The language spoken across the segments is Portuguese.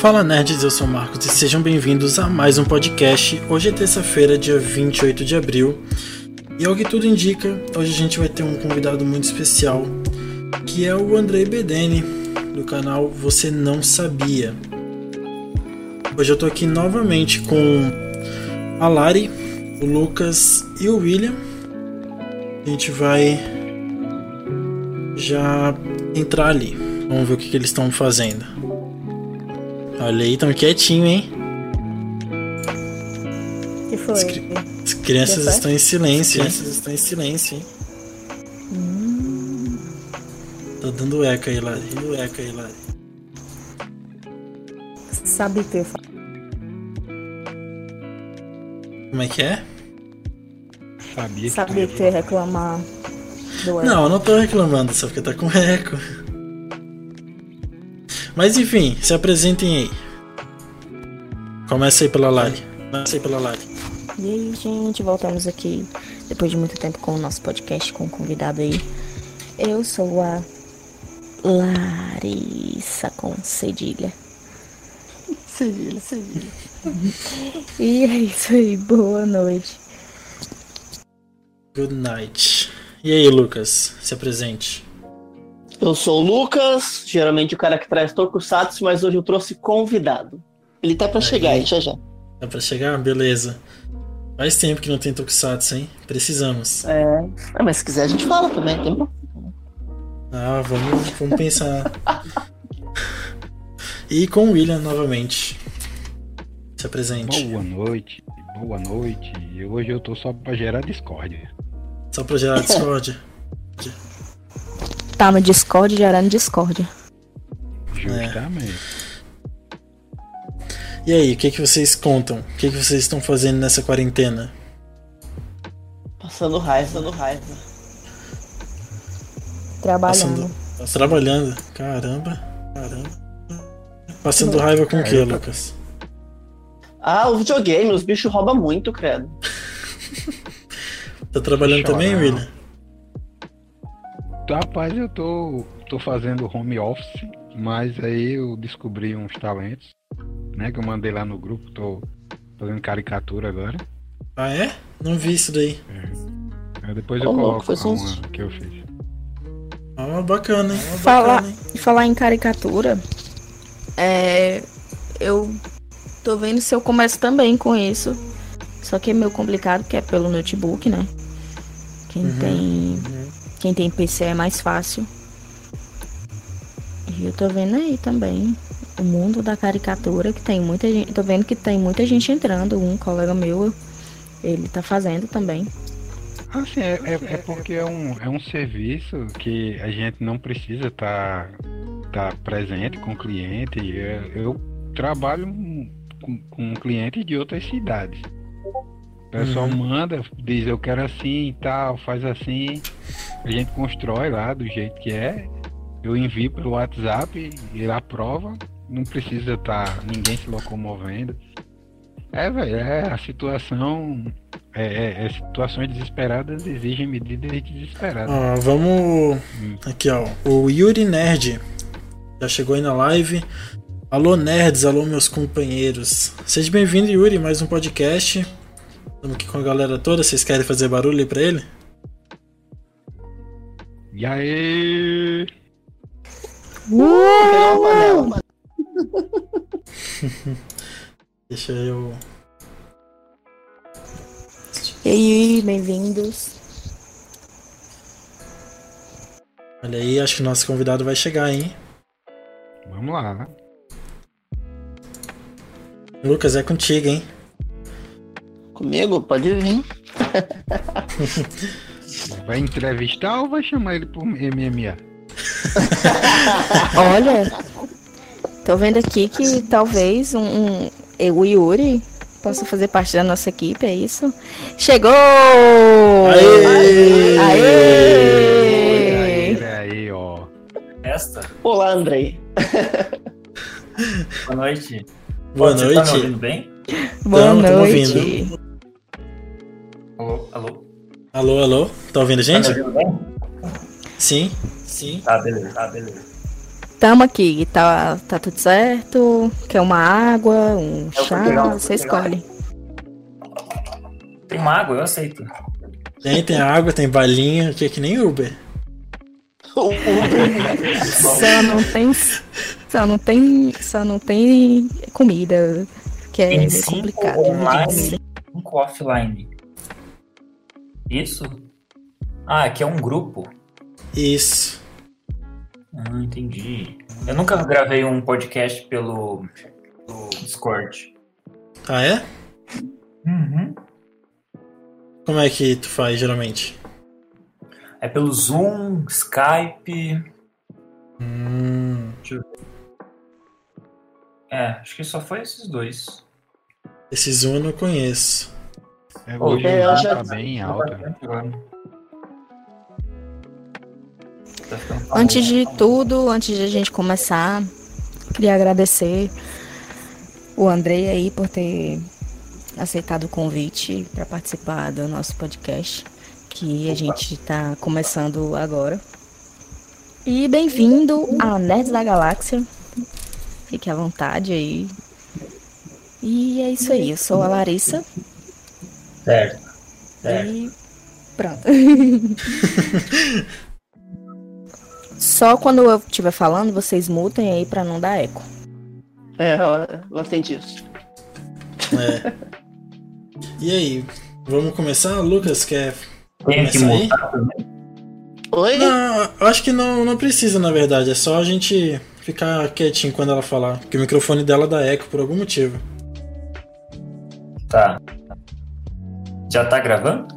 Fala nerds, eu sou o Marcos e sejam bem-vindos a mais um podcast. Hoje é terça-feira, dia 28 de abril. E ao que tudo indica, hoje a gente vai ter um convidado muito especial, que é o Andrei Bedeni, do canal Você Não Sabia. Hoje eu tô aqui novamente com a Lari, o Lucas e o William. A gente vai já entrar ali. Vamos ver o que, que eles estão fazendo. Olha aí, tão quietinho, hein? que foi? As, cri- as crianças foi? estão em silêncio, hein? As crianças estão em silêncio, hein? Hum, Tá dando eco aí, Lari. Dando eco aí, Lari. sabe o que eu falo? Como é que é? Sabia que Sabia que ia reclamar do Não, eu não tô reclamando, só porque tá com eco. Mas enfim, se apresentem aí. Começa aí pela Lari. Começa aí pela Lari. E aí, gente, voltamos aqui depois de muito tempo com o nosso podcast com o convidado aí. Eu sou a Larissa com cedilha. Cedilha, cedilha. E é isso aí, boa noite. Good night. E aí, Lucas? Se apresente. Eu sou o Lucas, geralmente o cara que traz tokusatsu, mas hoje eu trouxe convidado. Ele tá pra Aí. chegar aí, já já. Dá pra chegar? Beleza. Faz tempo que não tem Tokusatsu, hein? Precisamos. É. Ah, mas se quiser a gente fala também, tem. Ah, vamos, vamos pensar. E com o William novamente. Se apresente. Boa noite, boa noite. E Hoje eu tô só pra gerar discórdia. Só pra gerar discórdia. Tá no Discord gerando discórdia. Justamente. E aí, o que, que vocês contam? O que, que vocês estão fazendo nessa quarentena? Passando raiva, passando raiva. Trabalhando. Tá trabalhando. Caramba, caramba. Passando raiva com o que, Lucas? Ah, o videogame, os bichos roubam muito, credo. Tá trabalhando Chorar. também, William? Rapaz, eu tô, tô fazendo home office, mas aí eu descobri uns talentos, né? Que eu mandei lá no grupo, tô fazendo caricatura agora. Ah, é? Não vi isso daí. Aí depois Ô, eu louco, coloco só uma uns- que eu fiz. Ah, bacana, hein? Ah, Falar, bacana, hein? falar em caricatura, é, eu tô vendo se eu começo também com isso. Só que é meio complicado, porque é pelo notebook, né? Quem Uhum, tem. Quem tem PC é mais fácil. E eu tô vendo aí também o mundo da caricatura, que tem muita gente. Tô vendo que tem muita gente entrando. Um colega meu, ele tá fazendo também. Assim, é, é, é porque é um, é um serviço que a gente não precisa estar tá, presente com o cliente. É, Eu trabalho com, com clientes de outras cidades. O pessoal Uhum. manda, diz eu quero assim e tal, faz assim. A gente constrói lá do jeito que é. Eu envio pelo WhatsApp, ele aprova. Não precisa estar ninguém se locomovendo. É, velho, é a situação é, é- é situações desesperadas exigem medidas desesperadas. Ó, vamos. Hum. Aqui, ó. O Yuri Nerd já chegou aí na live. Alô, nerds, alô, meus companheiros. Seja bem-vindo, Yuri, mais um podcast. Estamos aqui com a galera toda. Vocês querem fazer barulho aí pra ele? E aí? Panela. Deixa eu. E aí, bem-vindos. Olha aí, acho que o nosso convidado vai chegar, hein? Vamos lá. Lucas, é contigo, hein? Comigo? Pode vir. Vai entrevistar ou vai chamar ele por MMA? Olha, tô vendo aqui que talvez um, um o Yuri possa fazer parte da nossa equipe, é isso? Chegou! Aê! Aê! Aí, aí, ó. Esta? Olá, Andrei. Boa noite. Boa Você tá me noite. ouvindo bem? Boa Tamo, tamo noite. Alô, alô? Tá ouvindo a Tá me gente? ouvindo bem? Sim, sim. Tá, beleza, tá, beleza. tamo aqui. Tá, tá tudo certo? Quer uma água, um Eu chá? pegar, Você escolhe. Tem uma água, eu aceito. Tem, tem água, tem balinha, que é que nem Uber. Só não tem. Só não tem. Só não tem comida. Que é Tem complicado. comida. cinco offline. Isso? Ah, aqui é um grupo. Isso. Ah, entendi. Eu nunca gravei um podcast pelo, pelo Discord. Ah, é? Uhum. Como é que tu faz geralmente? É pelo Zoom, Skype. Hum, É, acho que só foi esses dois. esse Zoom eu não conheço. É, hoje é, já- tá bem Tá Antes de tudo, antes de a gente começar, queria agradecer o Andrei aí por ter aceitado o convite para participar do nosso podcast, que a gente está começando agora. E bem-vindo a Nerds da Galáxia. Fique à vontade aí. E é isso aí, eu sou a Larissa Certo. certo. e pronto. Só quando eu estiver falando, vocês mutem aí para não dar eco. É, eu gostei disso. É. E aí, vamos começar? Lucas, quer que começar aí? mutar também. Oi? Não, eu acho que não, não precisa, na verdade. É só a gente ficar quietinho quando ela falar. Porque o microfone dela dá eco por algum motivo. Tá. Já tá gravando?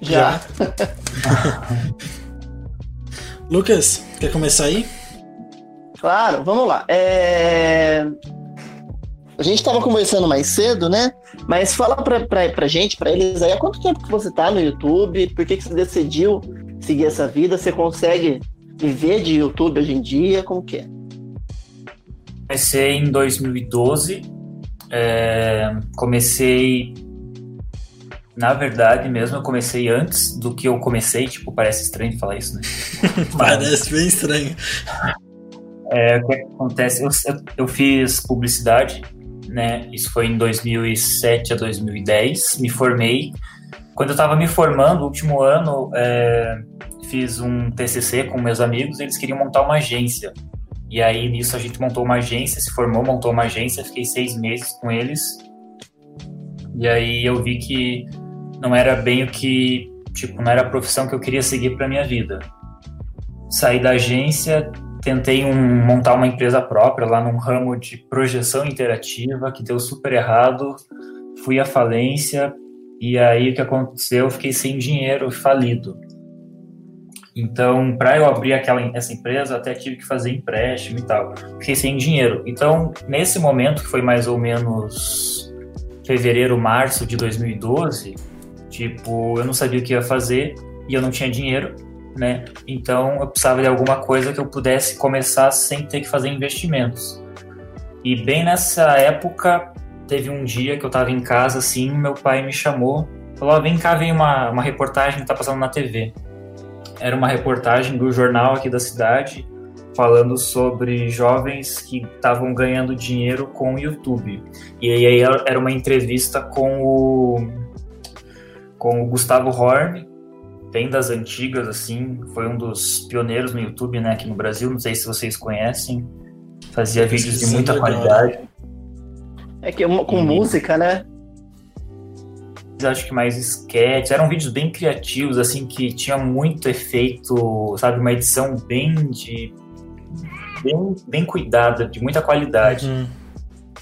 Já. Lucas, quer começar aí? Claro, vamos lá. É, A gente tava conversando mais cedo, né? Mas fala pra, pra, pra gente, pra eles aí, há quanto tempo que você tá no YouTube? Por que, que você decidiu seguir essa vida? Você consegue viver de YouTube hoje em dia? Como que é? Comecei em 2012. é, comecei. Na verdade mesmo, eu comecei antes do que eu comecei. Tipo, parece estranho falar isso, né? Parece bem estranho. é, o que acontece? Eu, eu, eu fiz publicidade, né? Isso foi em 2007 a 2010. Me formei. Quando eu estava me formando, no último ano, é, fiz um TCC com meus amigos. Eles queriam montar uma agência. E aí, nisso, a gente montou uma agência, se formou, montou uma agência. Fiquei seis meses com eles. E aí, eu vi que não era bem o que... Tipo, não era a profissão que eu queria seguir para minha vida. Saí da agência, tentei um- montar uma empresa própria lá num ramo de projeção interativa que deu super errado. Fui à falência e aí o que aconteceu? Eu fiquei sem dinheiro, falido. Então, para eu abrir aquela essa empresa, até tive que fazer empréstimo e tal. Fiquei sem dinheiro. Então, nesse momento, que foi mais ou menos fevereiro, março de 2012, tipo, eu não sabia o que ia fazer e eu não tinha dinheiro, né? Então, eu precisava de alguma coisa que eu pudesse começar sem ter que fazer investimentos. E bem nessa época, teve um dia que eu tava em casa, assim, meu pai me chamou, falou, "Ó, vem cá, vem uma, uma reportagem que tá passando na TV. Era uma reportagem do jornal aqui da cidade, falando sobre jovens que estavam ganhando dinheiro com o YouTube. E aí era uma entrevista com o, com o Gustavo Horn, bem das antigas, assim, foi um dos pioneiros no YouTube, né, aqui no Brasil, não sei se vocês conhecem, fazia vídeos de muita qualidade. É que uma- com Uhum. música, né? acho que mais sketches, eram vídeos bem criativos, assim, que tinha muito efeito, sabe, uma edição bem de bem, bem cuidada, de muita qualidade. Uhum.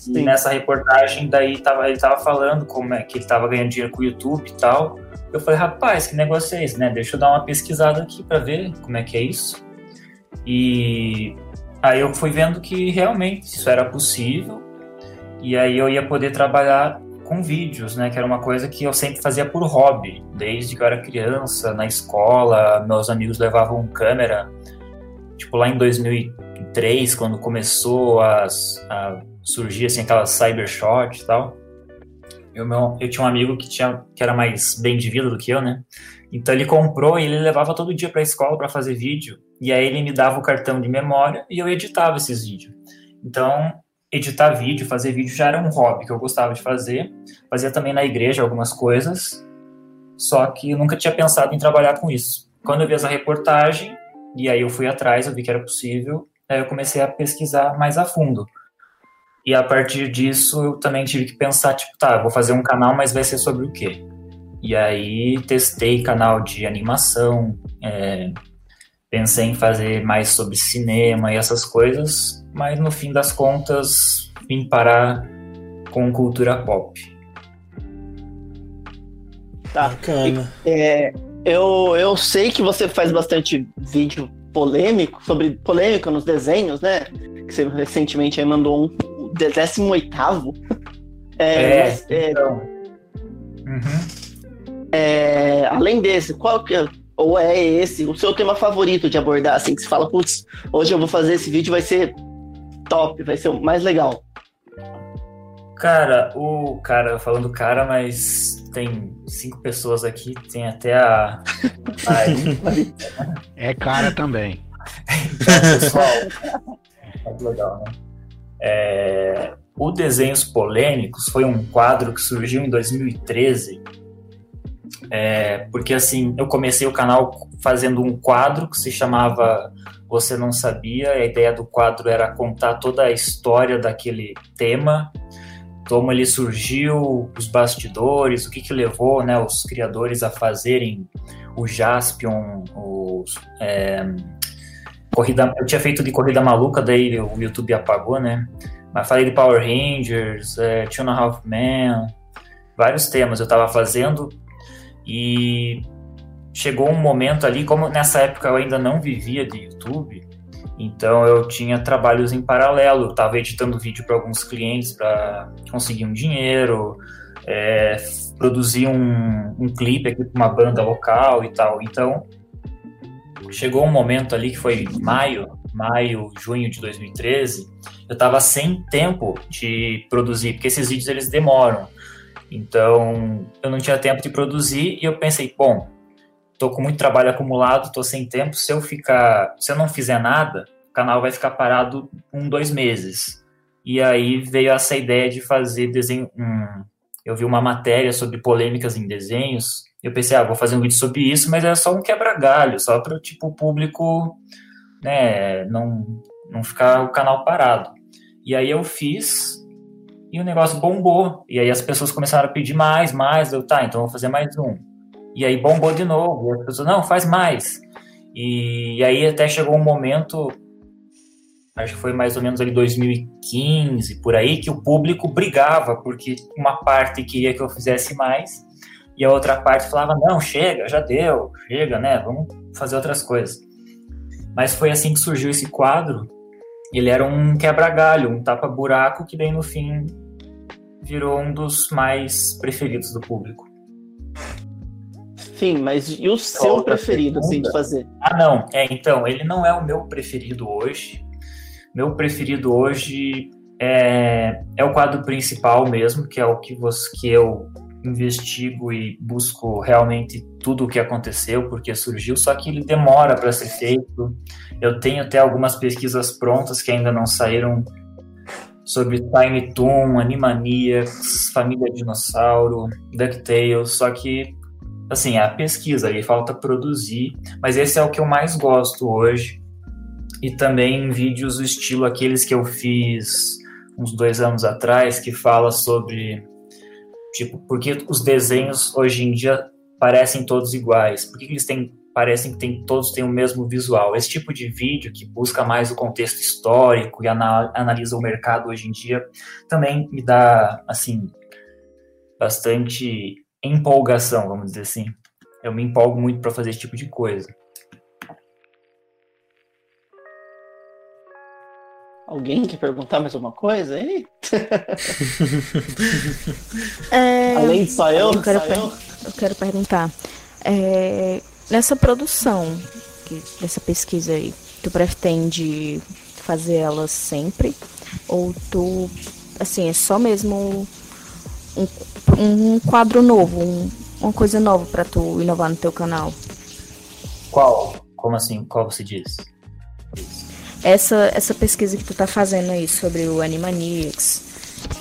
E Sim. nessa reportagem daí tava, ele tava falando como é que ele tava ganhando dinheiro com o YouTube e tal. Eu falei, rapaz, que negócio é esse, né? Deixa eu dar uma pesquisada aqui para ver como é que é isso. E aí eu fui vendo que realmente isso era possível. E aí eu ia poder trabalhar com vídeos, né? Que era uma coisa que eu sempre fazia por hobby, desde que eu era criança, na escola, meus amigos levavam câmera. Tipo lá em 2003, quando começou as, a surgir assim aquelas cybershot e tal. Eu, meu, eu tinha um amigo que, tinha, que era mais bem de vida do que eu, né? Então ele comprou e ele levava todo dia para a escola para fazer vídeo. E aí ele me dava o cartão de memória e eu editava esses vídeos. Então, editar vídeo, fazer vídeo já era um hobby que eu gostava de fazer. Fazia também na igreja algumas coisas. Só que eu nunca tinha pensado em trabalhar com isso. Quando eu vi essa reportagem, e aí eu fui atrás, eu vi que era possível, aí eu comecei a pesquisar mais a fundo. E a partir disso eu também tive que pensar, tipo, tá, vou fazer um canal, mas vai ser sobre o quê? E aí testei canal de animação, é, pensei em fazer mais sobre cinema e essas coisas, mas no fim das contas vim parar com cultura pop. Tá. Bacana. É, eu, eu sei que você faz bastante vídeo polêmico, sobre polêmica nos desenhos, né? Que você recentemente aí mandou um, 18 é, é, é, então. uhum. é, além desse, qual que é, ou é esse o seu tema favorito de abordar, assim, que você fala, putz, hoje eu vou fazer esse vídeo, vai ser top, vai ser o mais legal. Cara, o cara, falando cara, mas tem cinco pessoas aqui, tem até a. é cara também. então, pessoal, é legal, né? É, o Desenhos Polêmicos foi um quadro que surgiu em 2013, é, porque assim, eu comecei o canal fazendo um quadro que se chamava Você Não Sabia, a ideia do quadro era contar toda a história daquele tema, como ele surgiu, os bastidores, o que, que levou né, os criadores a fazerem o Jaspion, os, é, corrida, eu tinha feito de corrida maluca, daí o YouTube apagou, né? Mas falei de Power Rangers, é, Two and a Half Men, vários temas eu estava fazendo e chegou um momento ali, como nessa época eu ainda não vivia de YouTube, então eu tinha trabalhos em paralelo, estava editando vídeo para alguns clientes para conseguir um dinheiro, é, produzir um, um clipe aqui para uma banda local e tal. Então chegou um momento ali que foi maio, maio, junho de 2013, eu estava sem tempo de produzir, porque esses vídeos eles demoram. Então, eu não tinha tempo de produzir e eu pensei, bom, tô com muito trabalho acumulado, tô sem tempo, se eu ficar, se eu não fizer nada, o canal vai ficar parado um, dois meses. E aí veio essa ideia de fazer desenho, um, eu vi uma matéria sobre polêmicas em desenhos eu pensei, ah, vou fazer um vídeo sobre isso, mas é só um quebra-galho, só para tipo, o público né, não, não ficar o canal parado. E aí eu fiz e o negócio bombou. E aí as pessoas começaram a pedir mais, mais. Eu, tá, então vou fazer mais um. E aí bombou de novo. E as pessoas, não, faz mais. E, e aí até chegou um momento, acho que foi mais ou menos ali 2015, por aí, que o público brigava, porque uma parte queria que eu fizesse mais e a outra parte falava: não, chega, já deu, chega, né? Vamos fazer outras coisas. Mas foi assim que surgiu esse quadro. Ele era um quebra-galho, um tapa-buraco que, bem no fim, virou um dos mais preferidos do público. Sim, mas e o seu Outra preferido, assim, de fazer? Ah, não. É, então, ele não é o meu preferido hoje. Meu preferido hoje é, é o quadro principal mesmo, que é o que, você, que eu investigo e busco realmente tudo o que aconteceu, porque surgiu, só que ele demora para ser feito. Eu tenho até algumas pesquisas prontas que ainda não saíram sobre Tiny Toon, Animaniacs, Família Dinossauro, DuckTales, só que assim, a pesquisa aí falta produzir, mas esse é o que eu mais gosto hoje. E também vídeos do estilo aqueles que eu fiz uns dois anos atrás, que fala sobre Tipo, porque os desenhos hoje em dia parecem todos iguais? Por que eles têm, parecem que tem, todos têm o mesmo visual? Esse tipo de vídeo que busca mais o contexto histórico e analisa o mercado hoje em dia também me dá, assim, bastante empolgação, vamos dizer assim. Eu me empolgo muito para fazer esse tipo de coisa. Alguém quer perguntar mais alguma coisa aí? é... Além de só eu? Eu quero, só per... eu? eu quero perguntar. É... Nessa produção, dessa pesquisa aí, tu pretende fazer ela sempre? Ou tu, assim, é só mesmo um, um quadro novo, um, uma coisa nova para tu inovar no teu canal. Qual? Como assim? Qual você diz? Essa, essa pesquisa que tu tá fazendo aí sobre o Animaniacs,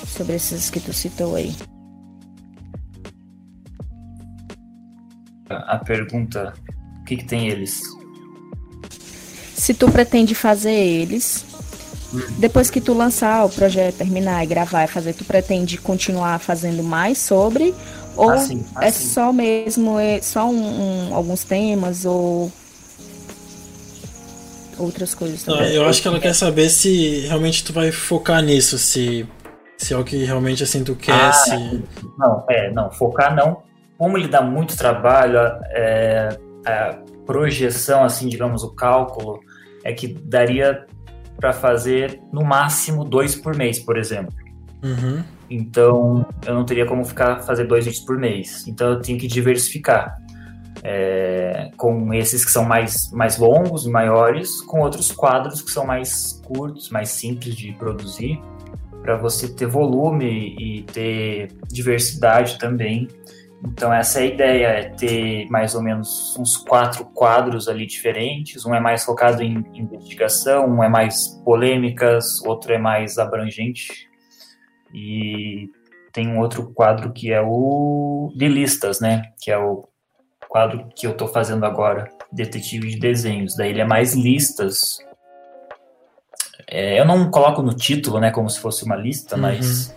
sobre esses que tu citou aí. A pergunta, o que, que tem eles? Se tu pretende fazer eles, depois que tu lançar o projeto, terminar e gravar e fazer, tu pretende continuar fazendo mais sobre? Ou assim, assim. é só mesmo, é só um, um, alguns temas ou outras coisas também? eu acho que ela quer saber se realmente tu vai focar nisso, se, se é o que realmente assim tu quer. Ah, se... Não, é, não, focar não. Como ele dá muito trabalho, é, a projeção, assim, digamos, o cálculo, é que daria para fazer no máximo dois por mês, por exemplo. Uhum. Então eu não teria como ficar fazer dois vídeos por mês. Então eu tinha que diversificar. É, com esses que são mais, mais longos e maiores, com outros quadros que são mais curtos, mais simples de produzir, para você ter volume e ter diversidade também então essa é a ideia, é ter mais ou menos uns quatro quadros ali diferentes. Um é mais focado em investigação, um é mais polêmicas, outro é mais abrangente. E tem um outro quadro que é o de listas, né? Que é o quadro que eu estou fazendo agora, Detetive de Desenhos. Daí ele é mais listas. É, eu não coloco no título, né, como se fosse uma lista, uhum. mas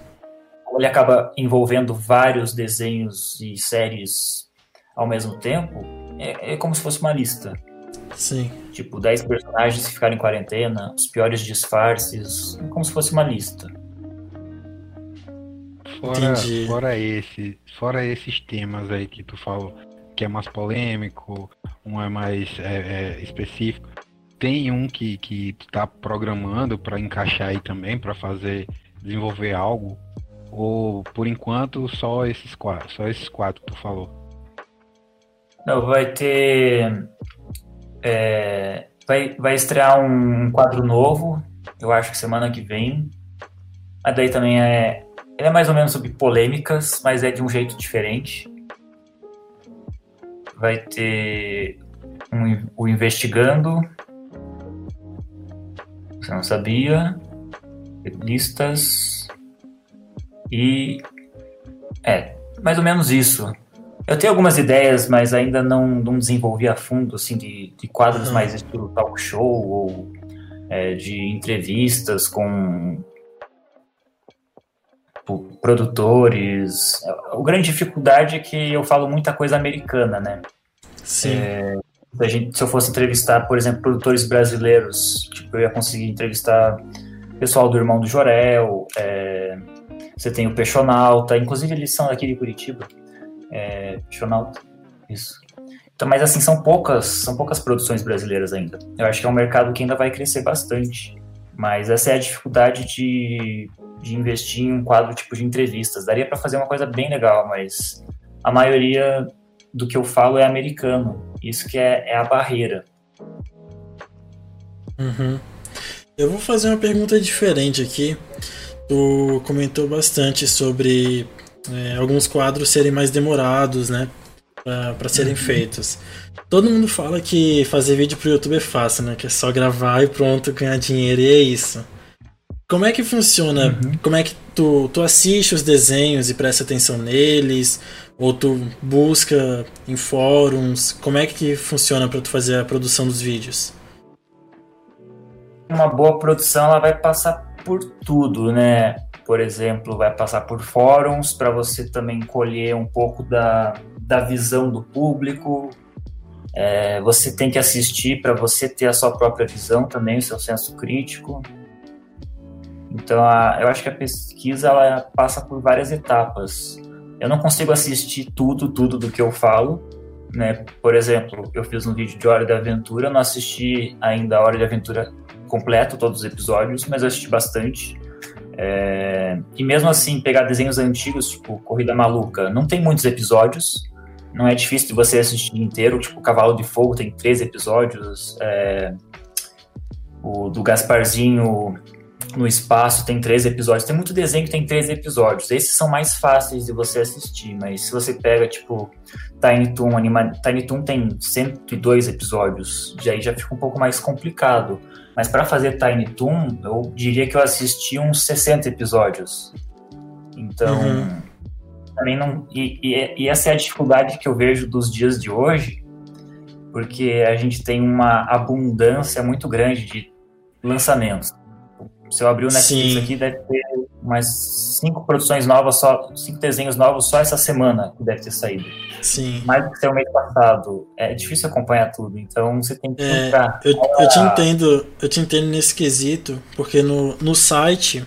ele acaba envolvendo vários desenhos e séries ao mesmo tempo, é, é como se fosse uma lista. Sim. Tipo, 10 personagens que ficaram em quarentena, os piores disfarces, é como se fosse uma lista. Fora, fora, esse, fora esses temas aí que tu falou, que é mais polêmico, um é mais é, é, específico, tem um que, que tu tá programando para encaixar aí também, para fazer, desenvolver algo ou por enquanto só esses quatro, só esses quatro que tu falou? Não, vai ter. É, vai, vai estrear um quadro novo, eu acho que semana que vem. Mas daí também é. Ele é mais ou menos sobre polêmicas, mas é de um jeito diferente. Vai ter um, o Investigando. Você não sabia. Listas. E é, mais ou menos isso. Eu tenho algumas ideias, mas ainda não, não desenvolvi a fundo, assim, de, de quadros mais estilo talk show ou é, de entrevistas com produtores. A grande dificuldade é que eu falo muita coisa americana, né? Sim. É, gente, se eu fosse entrevistar, por exemplo, produtores brasileiros, tipo, eu ia conseguir entrevistar pessoal do Irmão do Jorel, é, você tem o Peixonauta, inclusive eles são daqui de Curitiba. É, isso. Então, mas assim, são poucas, são poucas produções brasileiras ainda. Eu acho que é um mercado que ainda vai crescer bastante. Mas essa é a dificuldade de, de investir em um quadro tipo de entrevistas. Daria para fazer uma coisa bem legal, mas a maioria do que eu falo é americano. Isso que é, é a barreira. Uhum. Eu vou fazer uma pergunta diferente aqui tu comentou bastante sobre é, alguns quadros serem mais demorados, né? para serem uhum. feitos. Todo mundo fala que fazer vídeo pro YouTube é fácil, né? Que é só gravar e pronto, ganhar dinheiro e é isso. Como é que funciona? Uhum. Como é que tu, tu assiste os desenhos e presta atenção neles? Ou tu busca em fóruns? Como é que funciona para tu fazer a produção dos vídeos? Uma boa produção ela vai passar por tudo, né? Por exemplo, vai passar por fóruns para você também colher um pouco da, da visão do público. É, você tem que assistir para você ter a sua própria visão também, o seu senso crítico. Então, a, eu acho que a pesquisa ela passa por várias etapas. Eu não consigo assistir tudo, tudo do que eu falo, né? Por exemplo, eu fiz um vídeo de Hora de Aventura, não assisti ainda a Hora de Aventura completo todos os episódios, mas eu assisti bastante. É... E mesmo assim, pegar desenhos antigos, tipo Corrida Maluca, não tem muitos episódios, não é difícil de você assistir inteiro. Tipo, Cavalo de Fogo tem três episódios. É... O do Gasparzinho, no espaço tem três episódios. Tem muito desenho que tem três episódios. Esses são mais fáceis de você assistir, mas se você pega, tipo, Tiny Toon, Anima... Tiny Toon tem 102 episódios, e aí já fica um pouco mais complicado. Mas para fazer Tiny Toon, eu diria que eu assisti uns 60 episódios. Então, uhum. também não. E, e, e essa é a dificuldade que eu vejo dos dias de hoje, porque a gente tem uma abundância muito grande de lançamentos. Se eu abrir o Netflix Sim. aqui, deve ter umas cinco produções novas, só cinco desenhos novos só essa semana que deve ter saído. Sim. Mais do que o mês passado. É difícil acompanhar tudo, então você tem que é, entrar. Eu, eu, te entendo, eu te entendo nesse quesito, porque no, no site,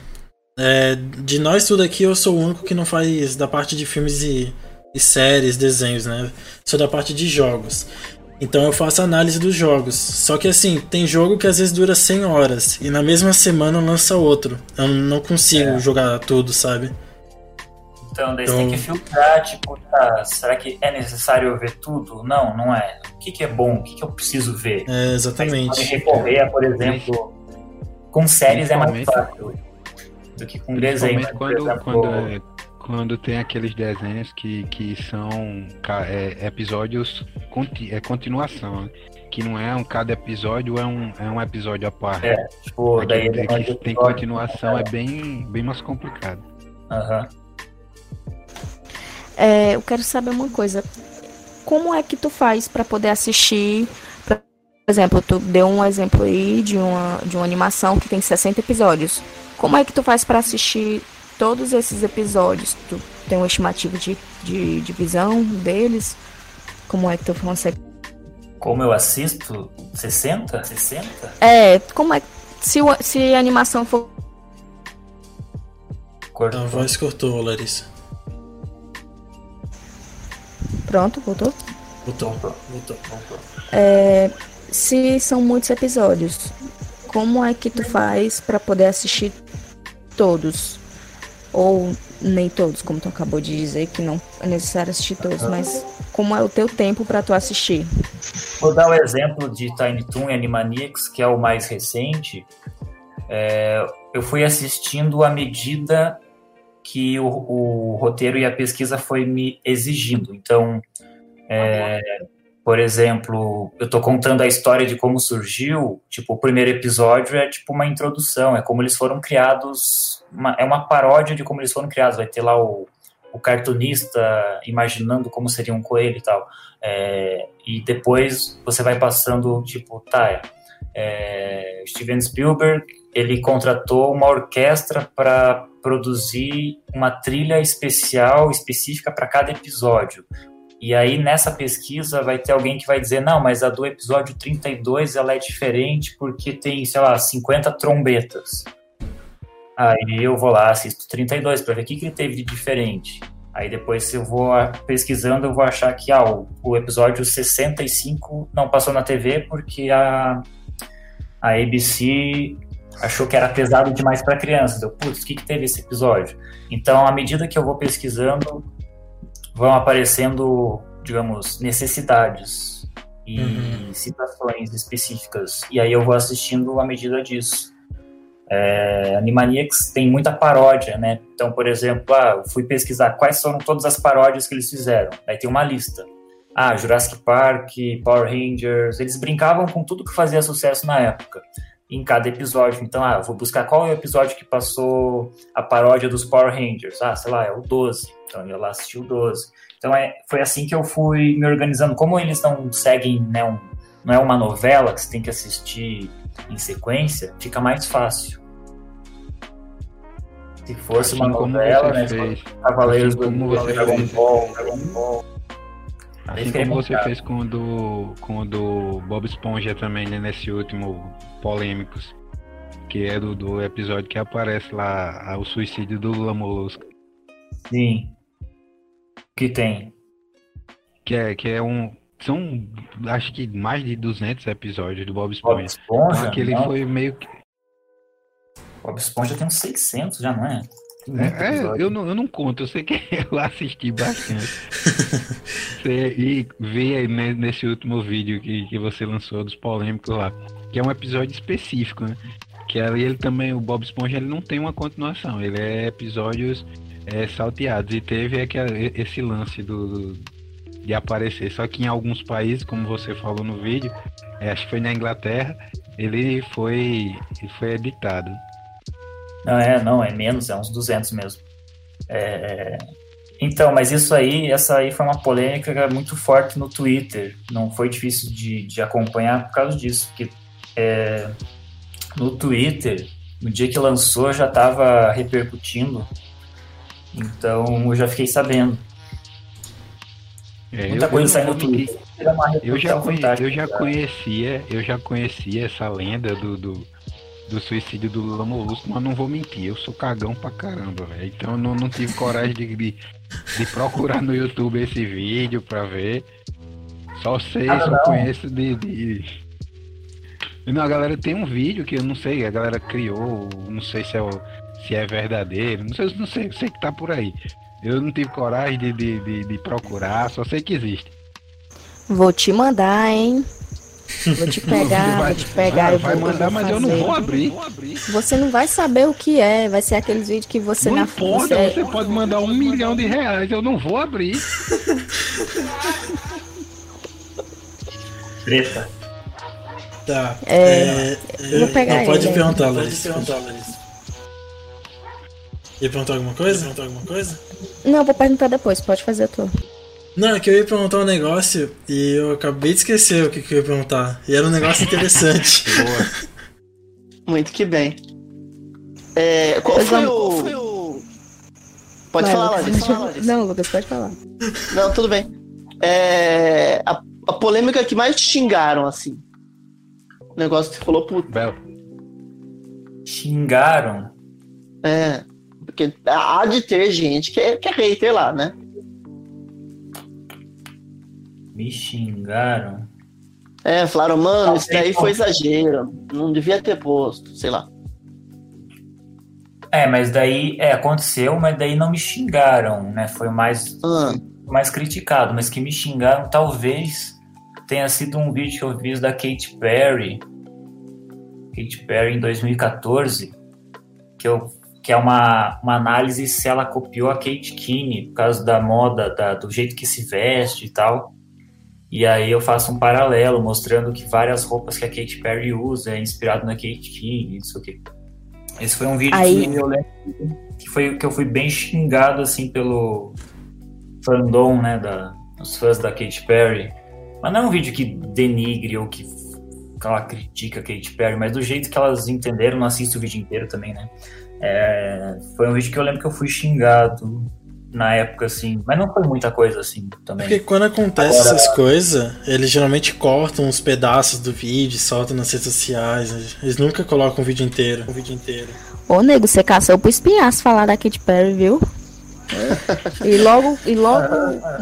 é, de nós tudo aqui, eu sou o único que não faz da parte de filmes e, e séries, desenhos, né? Sou da parte de jogos. Então eu faço análise dos jogos. Só que assim, tem jogo que às vezes dura 100 horas e na mesma semana lança outro. Eu não consigo é. jogar tudo, sabe? Então, daí então... você tem que filtrar, tipo, tá, será que é necessário ver tudo? Não, não é. O que, que é bom? O que, que eu preciso ver? É, exatamente. Você recorrer, por exemplo, com séries é mais fácil do que com desenho. Quando, exemplo, quando, é, quando tem aqueles desenhos que, que são é, episódios, é continuação, né? que não é um cada episódio é um, é um episódio à parte. É, tipo, daí que, que tem continuação é bem, bem mais complicado. Aham. Uhum. É, eu quero saber uma coisa. Como é que tu faz para poder assistir? Por exemplo, tu deu um exemplo aí de uma, de uma animação que tem 60 episódios. Como é que tu faz para assistir todos esses episódios, tu tem uma estimativa de, de, de visão deles? Como é que tu consegue? Como eu assisto? 60? 60? É, como é se, se a animação for. Cortou. A voz cortou, Larissa. Pronto, voltou? Voltou, voltou. É, se são muitos episódios, como é que tu faz para poder assistir todos? Ou nem todos, como tu acabou de dizer, que não é necessário assistir todos, mas como é o teu tempo para tu assistir? Vou dar o exemplo de Tiny Toon e Animaniacs, que é o mais recente. É, eu fui assistindo à medida que o, o, roteiro e a pesquisa foi me exigindo. Então, é, por exemplo, eu estou contando a história de como surgiu, tipo, o primeiro episódio é tipo uma introdução, é como eles foram criados, uma, é uma paródia de como eles foram criados, vai ter lá o, o cartunista imaginando como seria um coelho e tal, é, e depois você vai passando, tipo, tá, é, Steven Spielberg, ele contratou uma orquestra para produzir uma trilha especial, específica para cada episódio. E aí nessa pesquisa vai ter alguém que vai dizer, não, mas a do episódio 32 ela é diferente porque tem, sei lá, 50 trombetas. Aí eu vou lá, assisto 32 para ver o que, que ele teve de diferente. Aí depois se eu vou pesquisando, eu vou achar que ah, o, o episódio 65 não passou na TV porque a, a ABC achou que era pesado demais para crianças. Eu, putz, o que, que teve esse episódio? Então, à medida que eu vou pesquisando, vão aparecendo, digamos, necessidades e uhum. situações específicas. E aí eu vou assistindo à medida disso. É, Animaniacs tem muita paródia, né? Então, por exemplo, ah, eu fui pesquisar quais foram todas as paródias que eles fizeram. Aí tem uma lista. Ah, Jurassic Park, Power Rangers, eles brincavam com tudo que fazia sucesso na época, em cada episódio. Então, ah, vou buscar qual é o episódio que passou a paródia dos Power Rangers. Ah, sei lá, é o 12. Então eu lá assisti o 12. Então é, foi assim que eu fui me organizando. Como eles não seguem, né, um, não é uma novela que você tem que assistir em sequência, fica mais fácil. Se fosse assim uma novela, né. Cavaleiros assim do Dragon Ball, Dragon Ball. Assim como você fez com o do, com o do Bob Esponja também, né, nesse último Polêmicos, que é do, do episódio que aparece lá o suicídio do Lula Molusco. Sim que tem. Que é, que é um. São, acho que mais de 200 episódios do Bob Esponja. Bob Esponja? Aquele não. foi meio que. Bob Esponja tem uns 600, já não é? É, é, eu, não, eu não conto, eu sei que eu assisti bastante. e ver nesse último vídeo que, que você lançou dos polêmicos lá, que é um episódio específico, né? Que ali ele também, o Bob Esponja, ele não tem uma continuação, ele é episódios é, salteados. E teve aquele, esse lance do, de aparecer. Só que em alguns países, como você falou no vídeo, é, acho que foi na Inglaterra, ele foi, ele foi editado. Não, é, não, é menos, é uns 200 mesmo. É, então, mas isso aí, essa aí foi uma polêmica muito forte no Twitter. Não foi difícil de, de acompanhar por causa disso, porque é, no Twitter, no dia que lançou, já estava repercutindo. Então, eu já fiquei sabendo. É, Muita eu, coisa sai no Twitter. Eu já, conhe, eu já conhecia, eu já conhecia essa lenda do, do, do suicídio do Lula Molusco, mas não vou mentir, eu sou cagão pra caramba, velho. Então eu não, não tive coragem de, de, de, procurar no YouTube esse vídeo pra ver. Só sei, ah, só não. conheço de, de. Não, a galera tem um vídeo que eu não sei, a galera criou, não sei se é, se é verdadeiro, não sei, não sei, sei que tá por aí. Eu não tive coragem de, de, de, de procurar, só sei que existe. Vou te mandar, hein? Vou te pegar, vai, vou te pegar. Vai, vai mandar, mas eu não vou abrir. Você não vai saber o que é. Vai ser aqueles vídeos que você não na importa, você, você pode mandar um milhão de reais. Eu não vou abrir. Treta. Tá. É, é, vou pegar não, pode ele, perguntar, Larissa. Pode perguntar, Larissa. Ia perguntar alguma coisa? Perguntar alguma coisa? Não, vou perguntar depois. Pode fazer a tua. Não, é que eu ia perguntar um negócio e eu acabei de esquecer o que, que eu ia perguntar. E era um negócio interessante. Boa. Muito que bem. É, qual, foi o... qual foi o. Pode Vai, falar, Larissa. Não, Lucas, pode falar. Não, tudo bem. É, a, a polêmica que mais te xingaram, assim. O negócio que você falou, puta. Bel. Xingaram? É. Porque há de ter gente que é, que é hater lá, né? Me xingaram. É, falaram, mano, isso daí foi exagero. Não devia ter posto, sei lá. É, mas daí, é, aconteceu, mas daí não me xingaram, né? Foi mais, ah. mais criticado, mas que me xingaram talvez tenha sido um vídeo que eu fiz da Katy Perry. Katy Perry em 2014, que, eu, que é uma, uma análise se ela copiou a Kate Kinney por causa da moda, da, do jeito que se veste e tal. E aí eu faço um paralelo, mostrando que várias roupas que a Katy Perry usa é inspirado na Kate King, isso aqui. Esse foi um vídeo aí... que eu lembro que foi que eu fui bem xingado assim pelo fandom, né, da os fãs da Katy Perry. Mas não é um vídeo que denigre ou que, que ela critica a Katy Perry, mas do jeito que elas entenderam, não assisto o vídeo inteiro também, né? É, foi um vídeo que eu lembro que eu fui xingado na época, assim. Mas não foi muita coisa assim também. Porque quando acontece Agora... essas coisas, eles geralmente cortam uns pedaços do vídeo, soltam nas redes sociais. Eles nunca colocam o vídeo inteiro. O vídeo inteiro. Ô, nego, você caçou pro espinhaço falar da Katy Perry, viu? e logo, e logo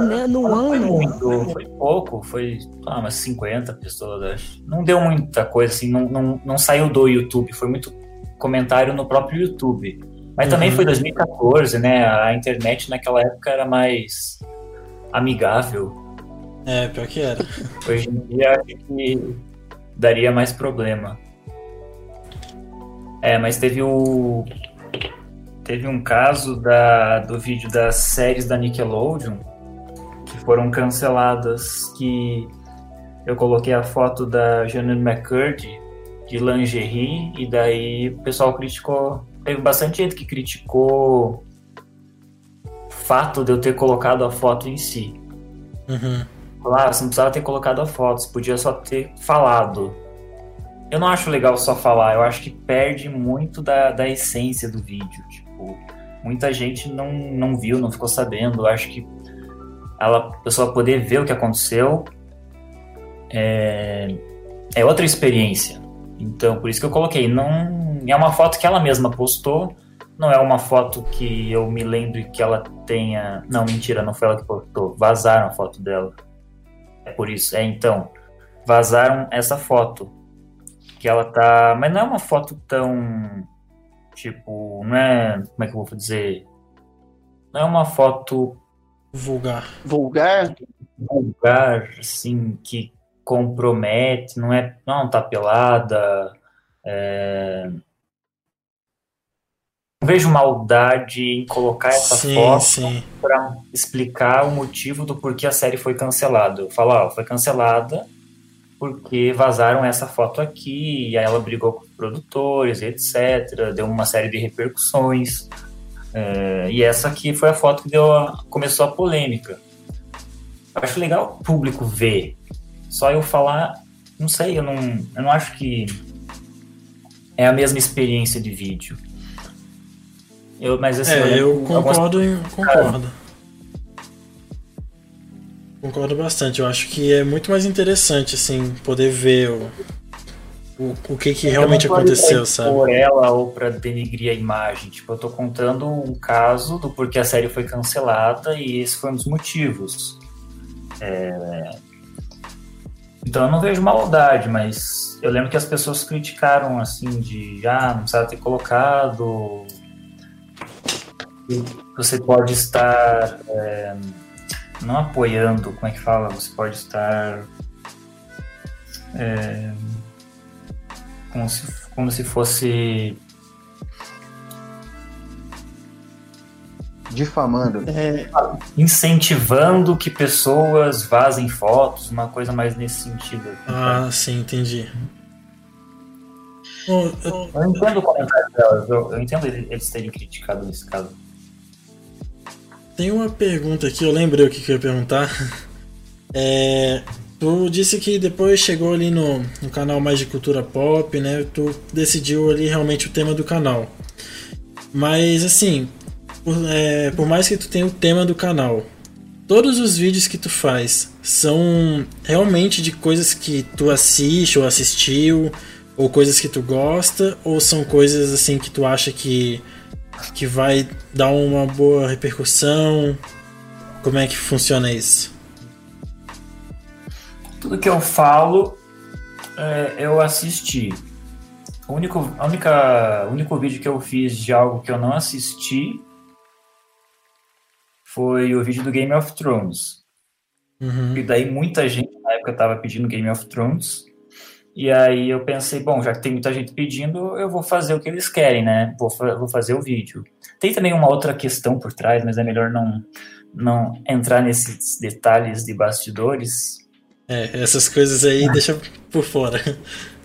né, no ano. Foi muito, foi pouco, foi ah, umas 50 pessoas, acho. Não deu muita coisa, assim, não, não, não saiu do YouTube, foi muito comentário no próprio YouTube. Mas também foi 2014, uhum. né? A internet naquela época era mais amigável. É, pior que era. Hoje em dia acho que daria mais problema. É, mas teve o. Teve um caso da, do vídeo das séries da Nickelodeon que foram canceladas que eu coloquei a foto da Janine McCurdy de lingerie e daí o pessoal criticou teve bastante gente que criticou o fato de eu ter colocado a foto em si. Uhum. Claro, você não precisava ter colocado a foto, você podia só ter falado. Eu não acho legal só falar, eu acho que perde muito da, da essência do vídeo. Tipo, muita gente não, não viu, não ficou sabendo. Eu acho que ela, a pessoa poder ver o que aconteceu é, é outra experiência. Então, por isso que eu coloquei. Não é uma foto que ela mesma postou. Não é uma foto que eu me lembre que ela tenha. Não, mentira, não foi ela que postou. Vazaram a foto dela. É por isso. É então. Vazaram essa foto. Que ela tá. Mas não é uma foto tão. Tipo. Não é. Como é que eu vou dizer? Não é uma foto. Vulgar. Vulgar? Vulgar, assim, que compromete, não é, não tá pelada, é, vejo maldade em colocar essa sim, foto para explicar o motivo do porquê a série foi cancelada. Eu falo, ó, foi cancelada porque vazaram essa foto aqui, e aí ela brigou com os produtores, etc. Deu uma série de repercussões. É, e essa aqui foi a foto que deu a, começou a polêmica. Eu acho legal o público ver. Só eu falar, não sei, eu não, eu não acho que é a mesma experiência de vídeo. Eu, mas assim, é, eu, eu concordo, algumas... concordo. Concordo bastante. Eu acho que é muito mais interessante, assim, poder ver o, o, o que, que realmente aconteceu, sabe? Por ela ou para denigrir a imagem. Tipo, eu tô contando um caso do porquê a série foi cancelada e esse foi um dos motivos. É... Então eu não vejo maldade, mas eu lembro que as pessoas criticaram assim de ah, não precisava ter colocado. Você pode estar é, não apoiando, como é que fala? Você pode estar é, como, se, como se fosse difamando. É, incentivando que pessoas vazem fotos, uma coisa mais nesse sentido. Ah, sim, entendi. Bom, eu... eu... entendo o comentário delas, eu, eu entendo eles terem criticado nesse caso. Tem uma pergunta aqui, eu lembrei o que, que eu ia perguntar. É, tu disse que depois chegou ali no, no canal mais de cultura pop, né? Tu decidiu ali realmente o tema do canal. Mas assim, por, é, por mais que tu tenha o tema do canal, todos os vídeos que tu faz são realmente de coisas que tu assiste ou assistiu, ou coisas que tu gosta, ou são coisas assim que tu acha que que vai dar uma boa repercussão? Como é que funciona isso? Tudo que eu falo, é, eu assisti. O único, a única, único vídeo que eu fiz de algo que eu não assisti foi o vídeo do Game of Thrones. Uhum. E daí muita gente na época estava pedindo Game of Thrones. E aí eu pensei, bom, já que tem muita gente pedindo, eu vou fazer o que eles querem, né? Vou, vou fazer o vídeo. Tem também uma outra questão por trás, mas é melhor não, não entrar nesses detalhes de bastidores. É, essas coisas aí deixa por fora.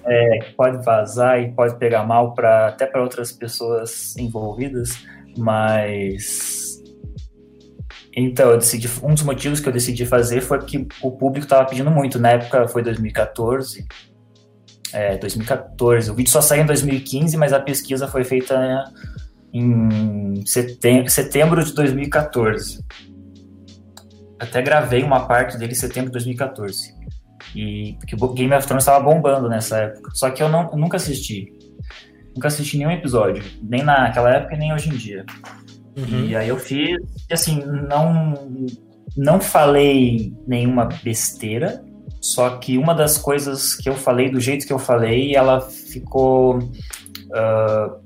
É, pode vazar e pode pegar mal para até para outras pessoas envolvidas, mas então eu decidi um dos motivos que eu decidi fazer foi que o público estava pedindo muito na época foi 2014 é, 2014. O vídeo só saiu em 2015, mas a pesquisa foi feita em setembro, setembro de 2014. Até gravei uma parte dele em setembro de 2014. E porque o Game of Thrones estava bombando nessa época. Só que eu, não, eu nunca assisti. Nunca assisti nenhum episódio. Nem naquela época, nem hoje em dia. Uhum. E aí eu fiz, assim, não, não falei nenhuma besteira, só que uma das coisas que eu falei, do jeito que eu falei, ela ficou. Uh,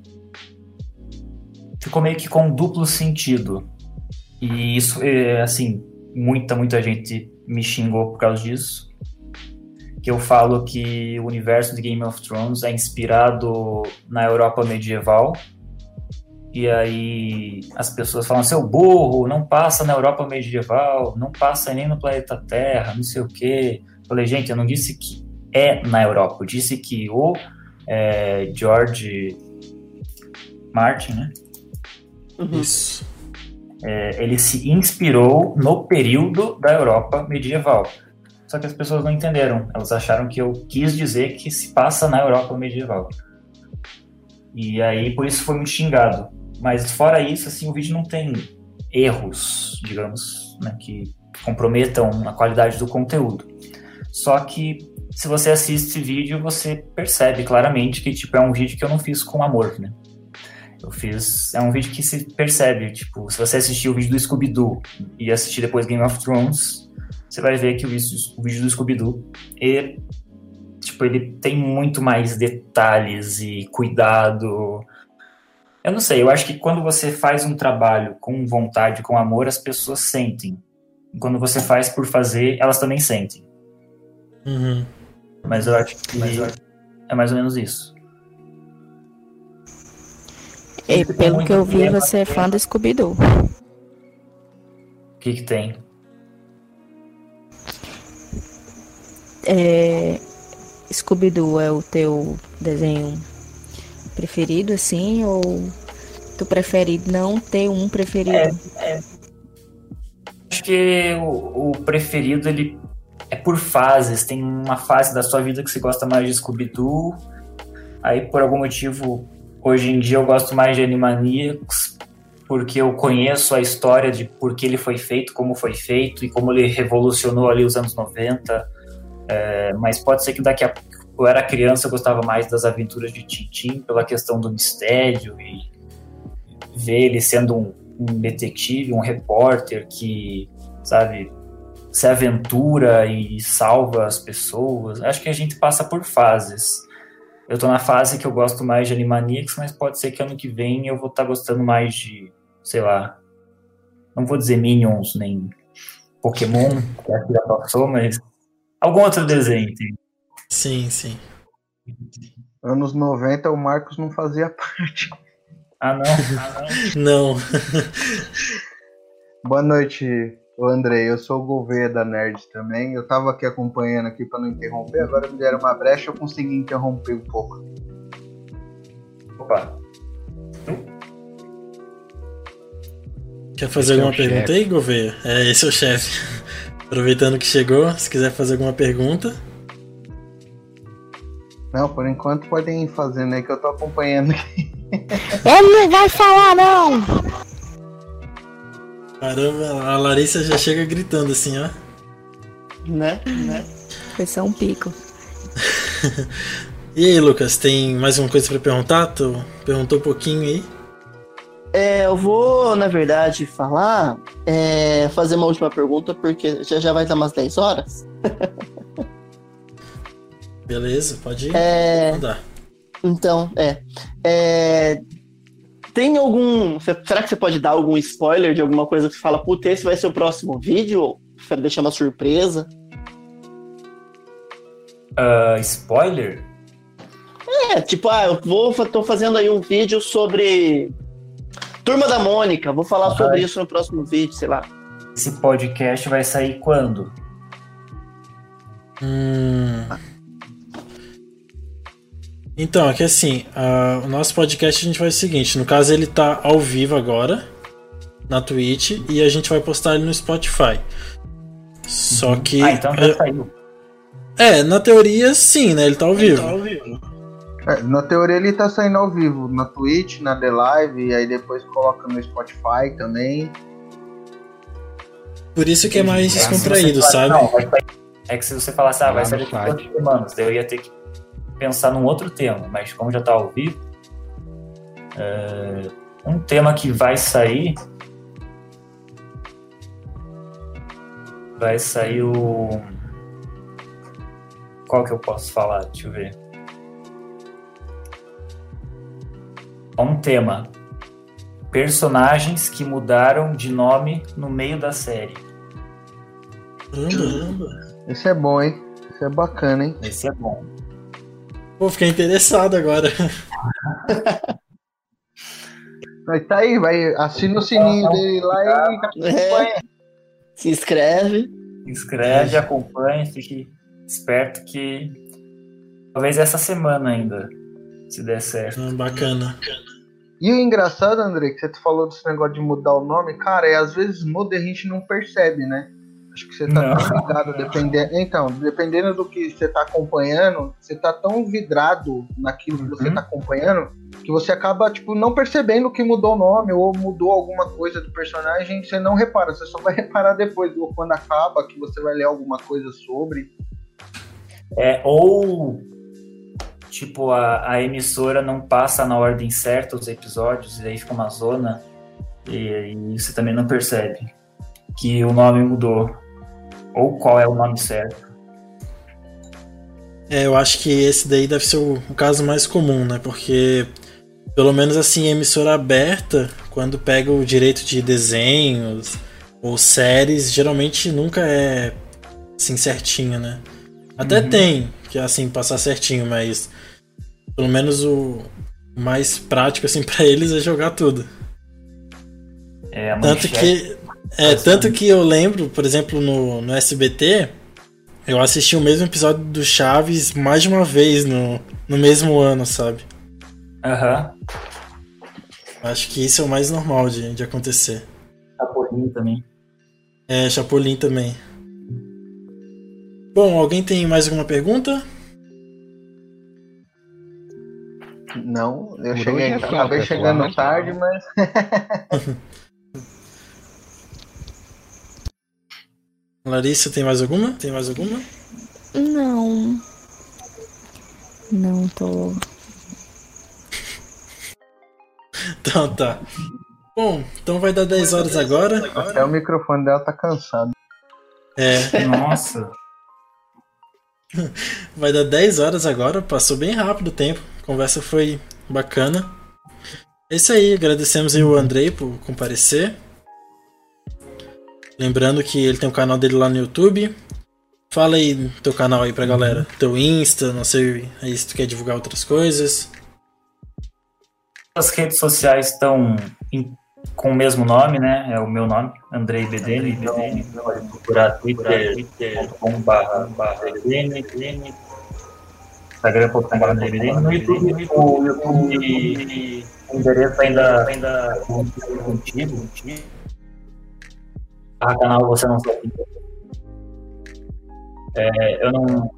ficou meio que com duplo sentido. E isso, é, assim, muita, muita gente me xingou por causa disso. Que eu falo que o universo de Game of Thrones é inspirado na Europa medieval. E aí as pessoas falam, seu burro, não passa na Europa medieval, não passa nem no planeta Terra, não sei o quê. Falei, gente, eu não disse que é na Europa, eu disse que o é, George Martin, né? Uhum. Isso. É, ele se inspirou no período da Europa medieval. Só que as pessoas não entenderam. Elas acharam que eu quis dizer que se passa na Europa medieval. E aí, por isso foi muito xingado. Mas fora isso, assim, o vídeo não tem erros, digamos, né, que comprometam a qualidade do conteúdo. Só que se você assiste esse vídeo, você percebe claramente que tipo é um vídeo que eu não fiz com amor, né? Eu fiz. É um vídeo que se percebe. Tipo, se você assistir o vídeo do Scooby-Doo e assistir depois Game of Thrones, você vai ver que o vídeo, o vídeo do Scooby-Doo e, tipo, ele tem muito mais detalhes e cuidado. Eu não sei, eu acho que quando você faz um trabalho com vontade, com amor, as pessoas sentem. quando você faz por fazer, elas também sentem. Uhum. Mas eu acho que é mais ou menos isso. E pelo que eu vi, você é fã do Scooby-Doo. O que, que tem? É, Scooby-Doo é o teu desenho preferido, assim, ou tu prefere não ter um preferido? É, é. Acho que o, o, preferido, ele é por fases. Tem uma fase da sua vida que você gosta mais de Scooby-Doo, aí por algum motivo, hoje em dia eu gosto mais de Animaniacs, porque eu conheço a história de por que ele foi feito, como foi feito e como ele revolucionou ali os anos 90. É, mas pode ser que daqui a eu era criança, eu gostava mais das aventuras de Tintin pela questão do mistério e ver ele sendo um, um detetive, um repórter que, sabe, se aventura e salva as pessoas. Acho que a gente passa por fases. Eu tô na fase que eu gosto mais de Animaniacs, mas pode ser que ano que vem eu vou estar tá gostando mais de, sei lá, não vou dizer Minions nem Pokémon, que é já passou, mas algum outro desenho. Tem. Sim, sim. Anos 90 o Marcos não fazia parte. Ah, não? Ah, não. não. Boa noite, Andrei. Eu sou o Gouveia da Nerd também. Eu tava aqui acompanhando aqui para não interromper, agora me deram uma brecha, eu consegui interromper um pouco. Opa. Quer fazer esse alguma é pergunta chefe. aí, Gouveia? É, esse é o chefe. Aproveitando que chegou, se quiser fazer alguma pergunta. Não, por enquanto podem ir fazendo aí que eu tô acompanhando aqui. Ele não vai falar, não! Caramba, a Larissa já chega gritando assim, ó. Né? Né? Foi só um pico. e aí, Lucas, tem mais uma coisa para perguntar? Tu perguntou um pouquinho aí. É, eu vou, na verdade, falar, é, fazer uma última pergunta, porque já, já vai dar umas 10 horas. Beleza, pode ir. É... Então, é. é. Tem algum. Será que você pode dar algum spoiler de alguma coisa que você fala, puta, esse vai ser o próximo vídeo? Ou deixar uma surpresa? Uh, spoiler? É, tipo, ah, eu vou, tô fazendo aí um vídeo sobre Turma da Mônica, vou falar ah, sobre isso no próximo vídeo, sei lá. Esse podcast vai sair quando? Hum. Então, é que assim, uh, o nosso podcast a gente faz o seguinte: no caso, ele tá ao vivo agora na Twitch e a gente vai postar ele no Spotify. Só uhum. que. Ah, então já saiu. É, na teoria sim, né? Ele tá ao ele vivo. Tá ao vivo. É, na teoria ele tá saindo ao vivo, na Twitch, na The Live, e aí depois coloca no Spotify também. Por isso que é mais descontraído, sabe? Não, é que se você falasse, ah, vai sair daqui quantas semanas, eu ia ter que pensar num outro tema, mas como já está ao vivo, é, um tema que vai sair vai sair o qual que eu posso falar? Deixa eu ver. Um tema. Personagens que mudaram de nome no meio da série. Caramba. Esse é bom, hein? Esse é bacana, hein? Esse é bom. Pô, fiquei interessado agora. Mas tá aí, vai, assina o sininho dele lá e acompanha. É. Se inscreve. Se inscreve, acompanha, fique esperto que talvez essa semana ainda, se der certo. Ah, bacana. E o engraçado, André, que você falou desse negócio de mudar o nome, cara, é às vezes muda e a gente não percebe, né? Acho que você tá não. tão ligado, dependendo. Então, dependendo do que você tá acompanhando, você tá tão vidrado naquilo que você uhum. tá acompanhando que você acaba, tipo, não percebendo que mudou o nome ou mudou alguma coisa do personagem, você não repara, você só vai reparar depois, ou quando acaba, que você vai ler alguma coisa sobre. É, ou tipo, a, a emissora não passa na ordem certa os episódios, e aí fica uma zona, e, e você também não percebe que o nome mudou ou qual é o nome certo. É, eu acho que esse daí deve ser o, o caso mais comum, né? Porque pelo menos assim, emissora aberta, quando pega o direito de desenhos ou séries, geralmente nunca é assim certinho, né? Até uhum. tem, que assim, passar certinho, mas pelo menos o, mais prático assim para eles é jogar tudo. É, a Tanto que é, tanto que eu lembro, por exemplo, no, no SBT, eu assisti o mesmo episódio do Chaves mais de uma vez no, no mesmo ano, sabe? Aham. Acho que isso é o mais normal de, de acontecer. Chapolin também. É, Chapolin também. Bom, alguém tem mais alguma pergunta? Não, eu cheguei, só, acabei chegando tarde, mas. Larissa, tem mais alguma? Tem mais alguma? Não. Não tô. Então tá. Bom, então vai dar 10 horas agora. Até o microfone dela tá cansado. É, Nossa. vai dar 10 horas agora. Passou bem rápido o tempo. A conversa foi bacana. É isso aí, agradecemos aí o Andrei por comparecer. Lembrando que ele tem um canal dele lá no YouTube. Fala aí teu canal aí pra galera. Teu Insta, não sei aí se tu quer divulgar outras coisas. As redes sociais estão em- com o mesmo nome, né? É o meu nome, Andrei BDN. Então, pode procurar twitter.com.br instagram.com.br. No YouTube, o YouTube, o endereço ainda, ainda é antigo. Ah, canal Você Não Sabia. É, eu não...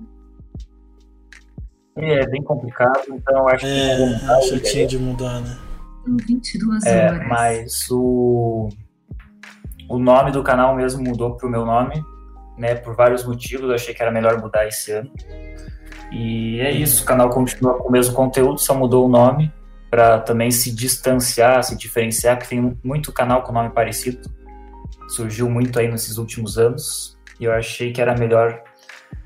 É bem complicado, então eu acho que É, mudar o chatinho endereço. de mudar, né? São 22 É, horas. mas o, o nome do canal mesmo mudou pro meu nome, né? Por vários motivos, eu achei que era melhor mudar esse ano. E é isso, o canal continua com o mesmo conteúdo, só mudou o nome para também se distanciar, se diferenciar, que tem muito canal com nome parecido. Surgiu muito aí nesses últimos anos. E eu achei que era melhor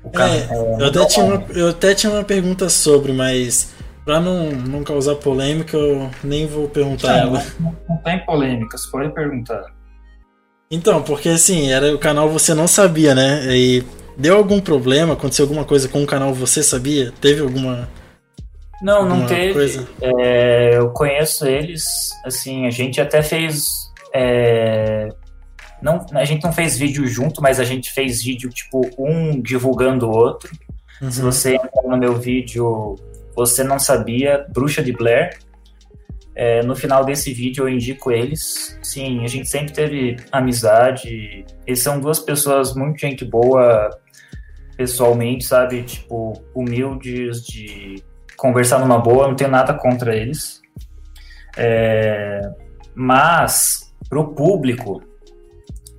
o canal. É, Eu até, tinha uma, eu até tinha uma pergunta sobre, mas pra não, não causar polêmica, eu nem vou perguntar ela. Não tem polêmica, você pode perguntar. Então, porque assim, era o canal Você Não Sabia, né? E deu algum problema? Aconteceu alguma coisa com o canal Você Sabia? Teve alguma. Não, não alguma teve. Coisa? É, eu conheço eles, assim, a gente até fez. é, não, a gente não fez vídeo junto, mas a gente fez vídeo, tipo, um divulgando o outro. Se Uhum. você entrar no meu vídeo, você não sabia, Bruxa de Blair. é, no final desse vídeo eu indico eles. Sim, a gente sempre teve amizade. Eles são duas pessoas muito gente boa pessoalmente, sabe? Tipo, humildes, de conversar numa boa, não tenho nada contra eles. É, mas, pro público,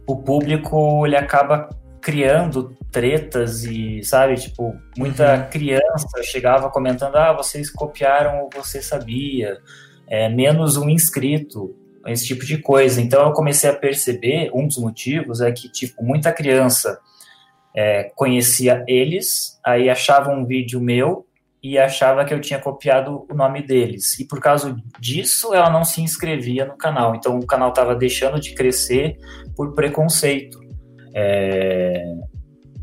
o público ele acaba criando tretas e, sabe, tipo, muita Uhum. criança chegava comentando, ah, vocês copiaram ou você sabia, é, menos um inscrito, esse tipo de coisa. Então eu comecei a perceber, um dos motivos é que, tipo, muita criança é, conhecia eles, aí achava um vídeo meu e achava que eu tinha copiado o nome deles. E por causa disso, ela não se inscrevia no canal. Então o canal estava deixando de crescer por preconceito. É,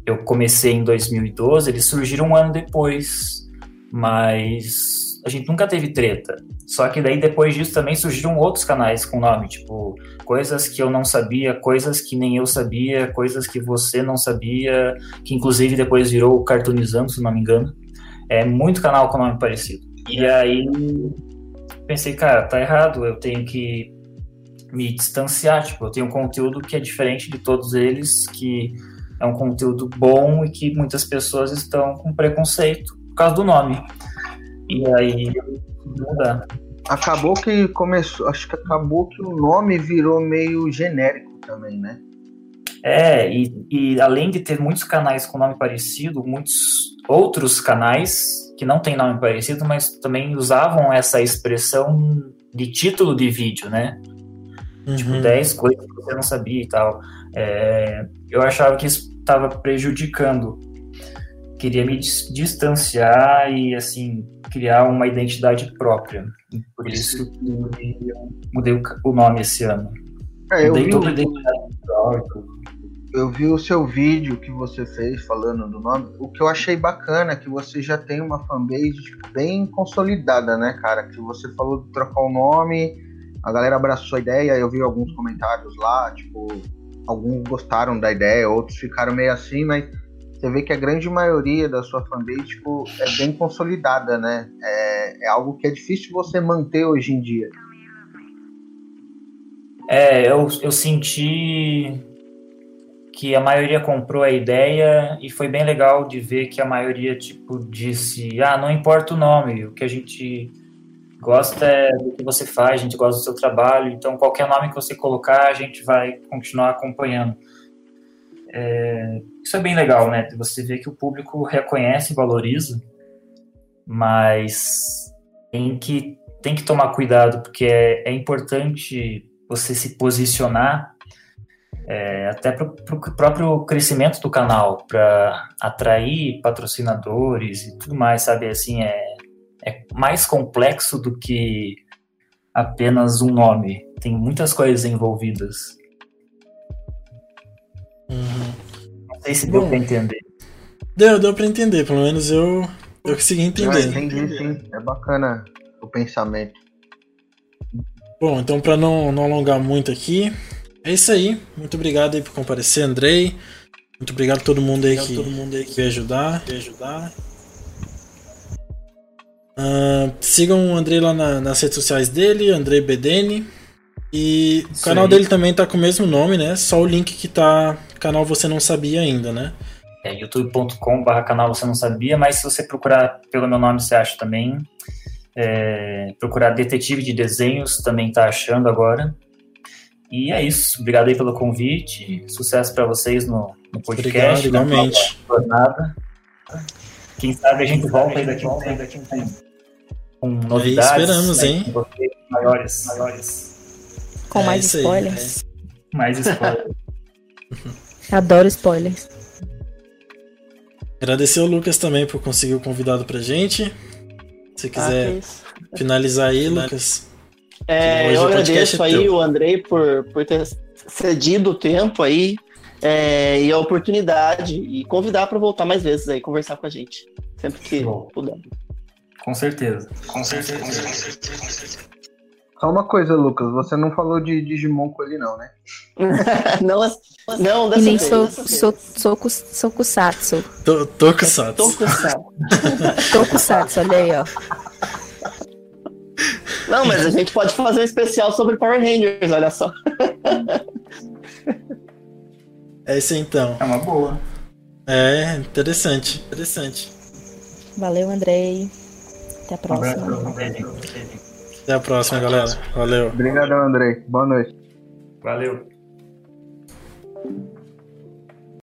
eu comecei em 2012, eles surgiram um ano depois, mas a gente nunca teve treta. Só que daí depois disso também surgiram outros canais com nome, tipo, coisas que eu não sabia, coisas que nem eu sabia, coisas que você não sabia, que inclusive depois virou cartoonizando, se não me engano. É muito canal com nome parecido. E aí pensei, cara, tá errado, eu tenho que me distanciar, tipo, eu tenho um conteúdo que é diferente de todos eles, que é um conteúdo bom e que muitas pessoas estão com preconceito por causa do nome. E aí mudar. Acabou que começou. Acho que acabou que o nome virou meio genérico também, né? É, e, e além de ter muitos canais com nome parecido, muitos outros canais que não têm nome parecido, mas também usavam essa expressão de título de vídeo, né? Tipo, Uhum. 10 coisas que você não sabia e tal. É, eu achava que isso estava prejudicando. Queria me dis- distanciar e, assim, criar uma identidade própria. Por isso que eu mudei o nome esse ano. É, eu Mudei vi, toda a identidade tudo. Eu vi o seu vídeo que você fez falando do nome. O que eu achei bacana é que você já tem uma fanbase bem consolidada, né, cara? Que você falou de trocar o nome, a galera abraçou a ideia. Eu vi alguns comentários lá, tipo, alguns gostaram da ideia, outros ficaram meio assim, mas você vê que a grande maioria da sua fanbase tipo, é bem consolidada, né? É, é algo que é difícil você manter hoje em dia. É, eu, eu senti que a maioria comprou a ideia e foi bem legal de ver que a maioria tipo disse ah não importa o nome o que a gente gosta é do que você faz a gente gosta do seu trabalho então qualquer nome que você colocar a gente vai continuar acompanhando. É, isso é bem legal né? Você vê que o público reconhece e valoriza mas tem que tem que tomar cuidado porque é, é importante você se posicionar é, até para o próprio crescimento do canal, para atrair patrocinadores e tudo mais, sabe? Assim, é, é mais complexo do que apenas um nome. Tem muitas coisas envolvidas. Uhum. Não sei se deu para entender. Deu, deu para entender. Pelo menos eu, eu consegui entender. Ah, entendi, sim. É bacana o pensamento. Bom, então para não, não alongar muito aqui, é isso aí. Muito obrigado aí por comparecer, Andrei. Muito obrigado a todo mundo aí, que, todo mundo aí que veio ajudar. Veio ajudar. Uh, sigam o Andrei lá na, nas redes sociais dele, Andrei Bedene. E isso o canal dele também tá com o mesmo nome, né? Só o link que tá. Canal você não sabia ainda, né? É youtube.com/barra canal você não sabia, mas se você procurar pelo meu nome, você acha também. É, procurar detetive de desenhos também tá achando agora. E é isso. Obrigado aí pelo convite. Sucesso para vocês no, no podcast. Obrigado, igualmente. Jornada. Quem sabe a gente volta aí daqui a um tempo com novidades. Aí esperamos, né, hein? Maiores, maiores. Com é mais spoilers. É. Mais spoilers. Adoro spoilers. Agradecer ao Lucas também por conseguir o convidado pra gente. Se quiser ah, finalizar aí, Lucas. É, eu agradeço é aí teu. o Andrei por, por ter cedido o tempo aí é, e a oportunidade e convidar para voltar mais vezes aí, conversar com a gente. Sempre que Bom. puder. Com certeza. Com certeza. Com certeza. Só uma coisa, Lucas, você não falou de Digimon com ele, não, né? não, não, dessa e nem vez, sou, dessa sou, sou, sou Tokusatsu. Tokusatsu. Tokusatsu. Tokusatsu, olha aí, ó. Não, mas a gente pode fazer um especial sobre Power Rangers, olha só. É isso então. É uma boa. É, interessante, interessante. Valeu, Andrei. Até a próxima. Até a próxima, galera. Valeu. Obrigado, Andrei. Boa noite. Valeu.